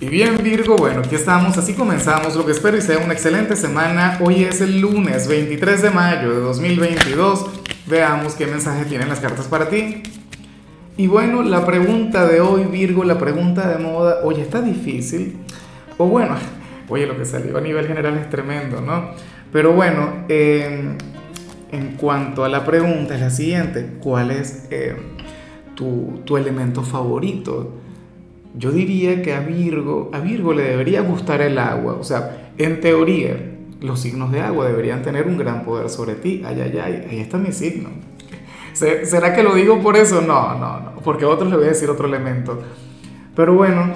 Y bien Virgo, bueno, aquí estamos, así comenzamos lo que espero y sea una excelente semana. Hoy es el lunes 23 de mayo de 2022. Veamos qué mensaje tienen las cartas para ti. Y bueno, la pregunta de hoy, Virgo, la pregunta de moda, oye, está difícil. O bueno, oye, lo que salió a nivel general es tremendo, ¿no? Pero bueno, en cuanto a la pregunta, es la siguiente, ¿cuál es eh, tu, tu elemento favorito? Yo diría que a Virgo, a Virgo le debería gustar el agua. O sea, en teoría, los signos de agua deberían tener un gran poder sobre ti. Ay, ay, ay, ahí está mi signo. ¿Será que lo digo por eso? No, no, no. Porque a otros le voy a decir otro elemento. Pero bueno,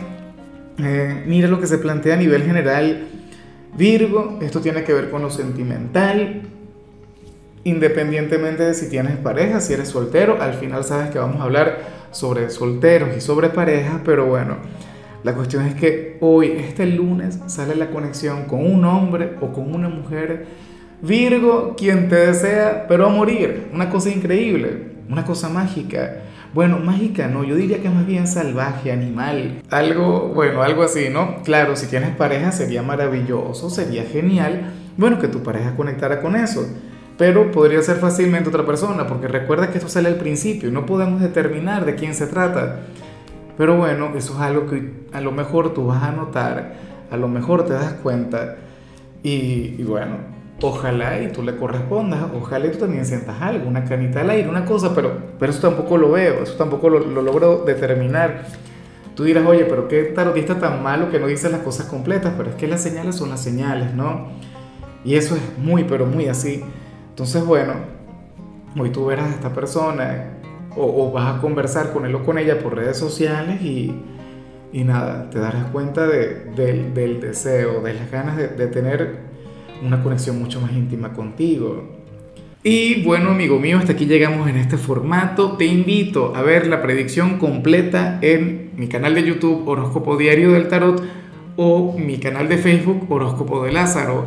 eh, mira lo que se plantea a nivel general. Virgo, esto tiene que ver con lo sentimental, independientemente de si tienes pareja, si eres soltero, al final sabes que vamos a hablar sobre solteros y sobre parejas, pero bueno, la cuestión es que hoy, este lunes, sale la conexión con un hombre o con una mujer. Virgo, quien te desea, pero a morir. Una cosa increíble, una cosa mágica. Bueno, mágica no, yo diría que más bien salvaje, animal. Algo, bueno, algo así, ¿no? Claro, si tienes pareja sería maravilloso, sería genial. Bueno, que tu pareja conectara con eso pero podría ser fácilmente otra persona, porque recuerda que esto sale al principio y no podemos determinar de quién se trata. Pero bueno, eso es algo que a lo mejor tú vas a notar, a lo mejor te das cuenta y, bueno, ojalá y tú le correspondas, ojalá y tú también sientas algo, una canita al aire, una cosa, pero, pero eso tampoco lo veo, eso tampoco lo, lo logro determinar. Tú dirás, oye, pero qué tarotista tan malo que no dice las cosas completas, pero es que las señales son las señales, ¿no? Y eso es muy, pero muy así. Entonces, bueno, hoy tú verás a esta persona o, vas a conversar con él o con ella por redes sociales y, nada, te darás cuenta de, del deseo, de las ganas de tener una conexión mucho más íntima contigo. Y bueno, amigo mío, hasta aquí llegamos en este formato. Te invito a ver la predicción completa en mi canal de YouTube Horóscopo Diario del Tarot o mi canal de Facebook Horóscopo de Lázaro.